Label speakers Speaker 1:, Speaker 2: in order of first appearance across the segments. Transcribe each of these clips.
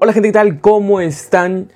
Speaker 1: Hola gente, ¿qué tal? ¿Cómo están?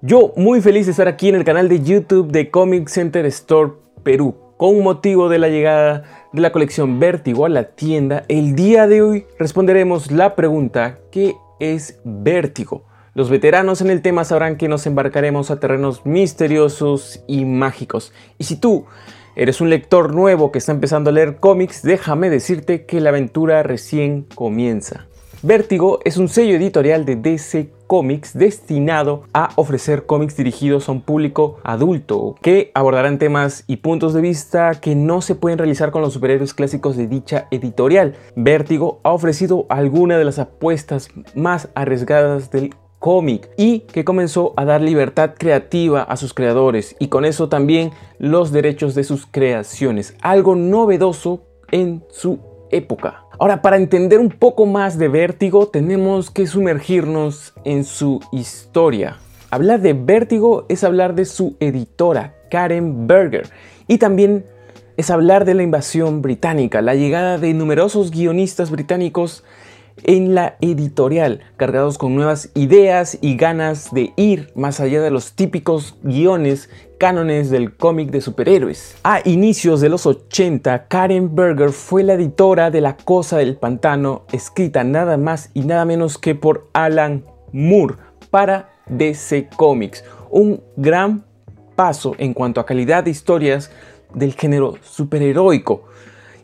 Speaker 1: Yo muy feliz de estar aquí en el canal de YouTube de Comic Center Store Perú. Con motivo de la llegada de la colección Vértigo a la tienda, el día de hoy responderemos la pregunta ¿qué es Vértigo? Los veteranos en el tema sabrán que nos embarcaremos a terrenos misteriosos y mágicos. Y si tú eres un lector nuevo que está empezando a leer cómics, déjame decirte que la aventura recién comienza. Vértigo es un sello editorial de DC Comics destinado a ofrecer cómics dirigidos a un público adulto que abordarán temas y puntos de vista que no se pueden realizar con los superhéroes clásicos de dicha editorial. Vértigo ha ofrecido algunas de las apuestas más arriesgadas del cómic y que comenzó a dar libertad creativa a sus creadores y con eso también los derechos de sus creaciones, algo novedoso en su época. Ahora, para entender un poco más de Vértigo, tenemos que sumergirnos en su historia. Hablar de Vértigo es hablar de su editora, Karen Berger, y también es hablar de la invasión británica, la llegada de numerosos guionistas británicos en la editorial, cargados con nuevas ideas y ganas de ir más allá de los típicos guiones cánones del cómic de superhéroes. A inicios de los 80, Karen Berger fue la editora de La Cosa del Pantano, escrita nada más y nada menos que por Alan Moore para DC Comics. Un gran paso en cuanto a calidad de historias del género superheroico.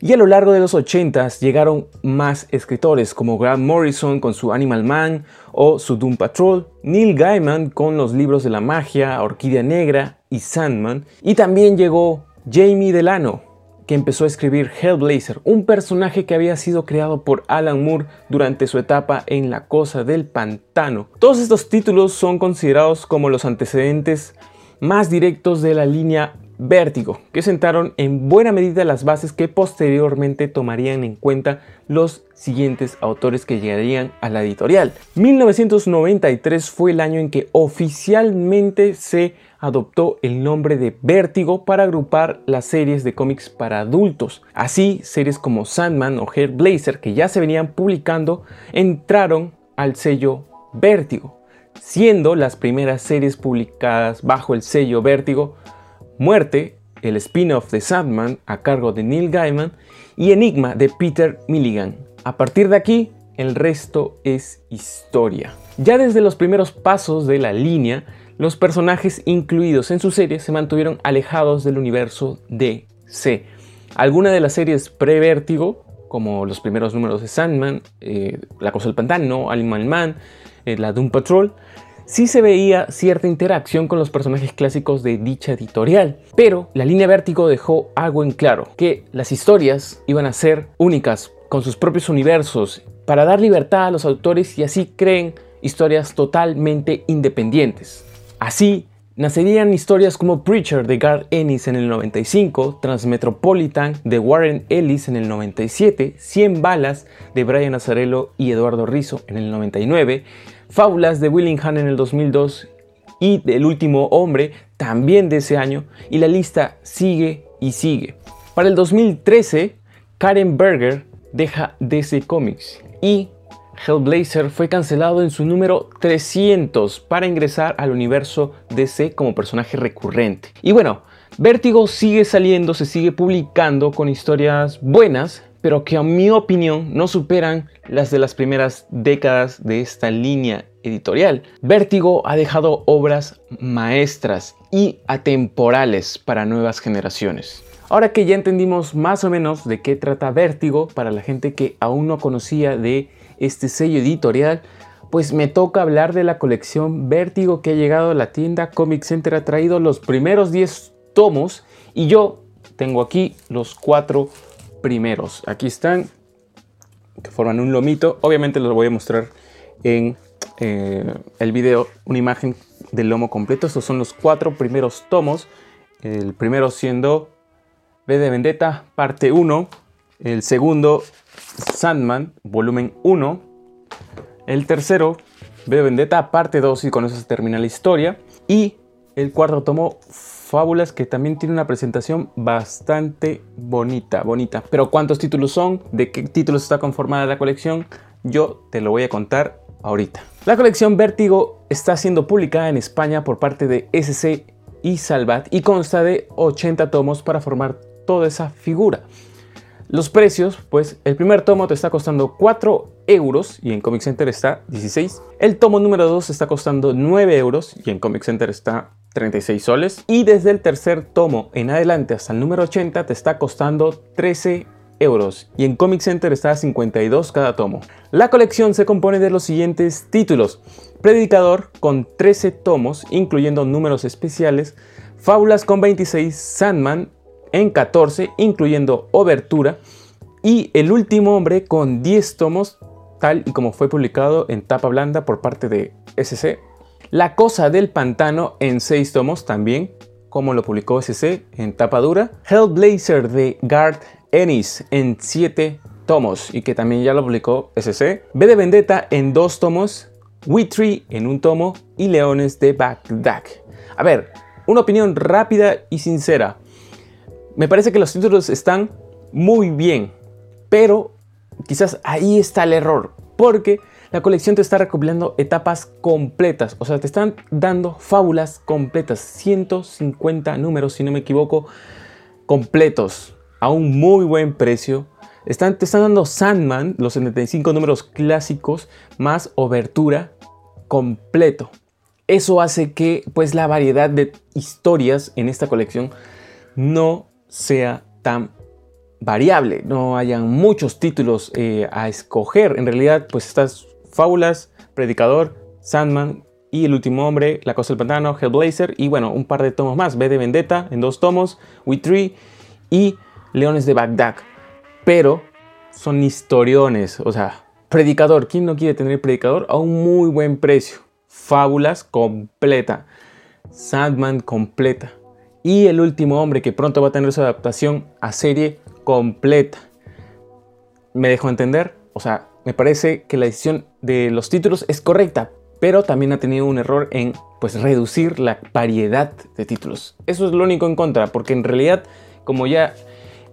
Speaker 1: Y a lo largo de los 80s llegaron más escritores como Grant Morrison con su Animal Man o su Doom Patrol, Neil Gaiman con los libros de la magia, Orquídea Negra y Sandman, y también llegó Jamie Delano, que empezó a escribir Hellblazer, un personaje que había sido creado por Alan Moore durante su etapa en La Cosa del Pantano. Todos estos títulos son considerados como los antecedentes más directos de la línea Vértigo, que sentaron en buena medida las bases que posteriormente tomarían en cuenta los siguientes autores que llegarían a la editorial. 1993 fue el año en que oficialmente se adoptó el nombre de Vértigo para agrupar las series de cómics para adultos. Así, series como Sandman o Hairblazer, que ya se venían publicando, entraron al sello Vértigo, siendo las primeras series publicadas bajo el sello Vértigo Muerte, el spin-off de Sandman a cargo de Neil Gaiman y Enigma de Peter Milligan. A partir de aquí, el resto es historia. Ya desde los primeros pasos de la línea, los personajes incluidos en su serie se mantuvieron alejados del universo DC. Algunas de las series pre-vértigo, como los primeros números de Sandman, eh, La Cosa del Pantano, Animal Man, eh, la Doom Patrol, sí se veía cierta interacción con los personajes clásicos de dicha editorial, pero la línea Vértigo dejó algo en claro, que las historias iban a ser únicas, con sus propios universos, para dar libertad a los autores y así creen historias totalmente independientes. Así, nacerían historias como Preacher de Garth Ennis en el 95, Transmetropolitan de Warren Ellis en el 97, 100 balas de Brian Azzarello y Eduardo Rizzo en el 99, Fábulas de Willingham en el 2002 y El último hombre también de ese año y la lista sigue y sigue. Para el 2013, Karen Berger deja DC Comics y Hellblazer fue cancelado en su número 300 para ingresar al universo DC como personaje recurrente. Y bueno, Vértigo sigue saliendo, se sigue publicando con historias buenas, pero que a mi opinión no superan las de las primeras décadas de esta línea editorial. Vértigo ha dejado obras maestras y atemporales para nuevas generaciones. Ahora que ya entendimos más o menos de qué trata Vértigo para la gente que aún no conocía de este sello editorial, pues me toca hablar de la colección Vértigo que ha llegado a la tienda Comic Center, ha traído los primeros 10 tomos y yo tengo aquí los cuatro primeros. Aquí están, que forman un lomito. Obviamente los voy a mostrar en eh, el video una imagen del lomo completo. Estos son los cuatro primeros tomos. El primero siendo B de Vendetta, parte 1. El segundo, Sandman, volumen 1. El tercero, B de Vendetta, parte 2. Y con eso se termina la historia. Y el cuarto tomo, Fábulas, que también tiene una presentación bastante bonita, bonita. Pero ¿cuántos títulos son? ¿De qué títulos está conformada la colección? Yo te lo voy a contar ahorita. La colección Vértigo está siendo publicada en España por parte de SC y Salvat y consta de 80 tomos para formar toda esa figura. Los precios, pues el primer tomo te está costando 4 euros y en Comic Center está 16. El tomo número 2 está costando 9 euros y en Comic Center está 36 soles. Y desde el tercer tomo en adelante hasta el número 80 te está costando 13 euros y en Comic Center está a 52 cada tomo. La colección se compone de los siguientes títulos. Predicador con 13 tomos, incluyendo números especiales. Fábulas con 26, Sandman en 14, incluyendo Obertura. Y El último hombre con 10 tomos, tal y como fue publicado en tapa blanda por parte de SC. La cosa del pantano en 6 tomos también, como lo publicó SC en tapa dura. Hellblazer de Guard Ennis en 7 tomos y que también ya lo publicó SC. B de Vendetta en 2 tomos. Tree en un tomo y Leones de Bagdad. A ver, una opinión rápida y sincera. Me parece que los títulos están muy bien, pero quizás ahí está el error, porque la colección te está recopilando etapas completas, o sea, te están dando fábulas completas, 150 números, si no me equivoco, completos, a un muy buen precio. Están, te están dando Sandman, los 75 números clásicos, más obertura completo. Eso hace que pues la variedad de historias en esta colección no sea tan variable, no hayan muchos títulos eh, a escoger. En realidad, pues estas fábulas, Predicador, Sandman y El último hombre, La cosa del pantano, Hellblazer y bueno, un par de tomos más, B de Vendetta en dos tomos, We Tree y Leones de Bagdad. Pero son historiones, o sea, Predicador, ¿quién no quiere tener Predicador? A un muy buen precio. Fábulas completa. Sandman completa y El último hombre, que pronto va a tener su adaptación a serie completa. ¿Me dejo entender? O sea, me parece que la decisión de los títulos es correcta, pero también ha tenido un error en pues reducir la variedad de títulos. Eso es lo único en contra, porque en realidad, como ya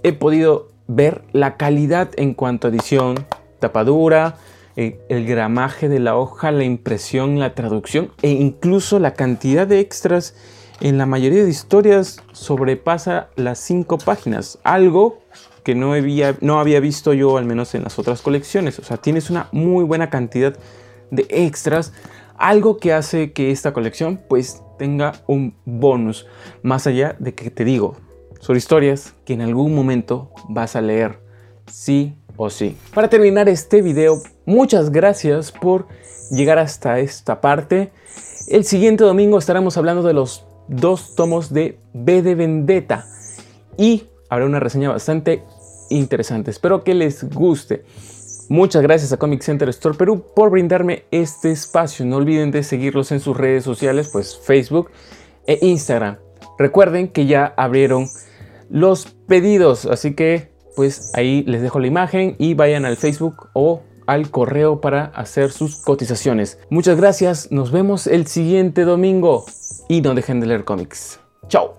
Speaker 1: he podido ver, la calidad en cuanto a edición, tapadura, eh, el gramaje de la hoja, la impresión, la traducción e incluso la cantidad de extras en la mayoría de historias sobrepasa las 5 páginas, algo que no había, visto yo al menos en las otras colecciones. O sea, tienes una muy buena cantidad de extras, algo que hace que esta colección pues tenga un bonus, más allá de que te digo, son historias que en algún momento vas a leer, sí o sí. Para terminar este video, muchas gracias por llegar hasta esta parte. El siguiente domingo estaremos hablando de los dos tomos de B de Vendetta y habrá una reseña bastante interesante. Espero que les guste. Muchas gracias a Comic Center Store Perú por brindarme este espacio. No olviden de seguirlos en sus redes sociales, pues Facebook e Instagram. Recuerden que ya abrieron los pedidos, así que pues ahí les dejo la imagen y vayan al Facebook o al correo para hacer sus cotizaciones. Muchas gracias, nos vemos el siguiente domingo y no dejen de leer cómics. Chao.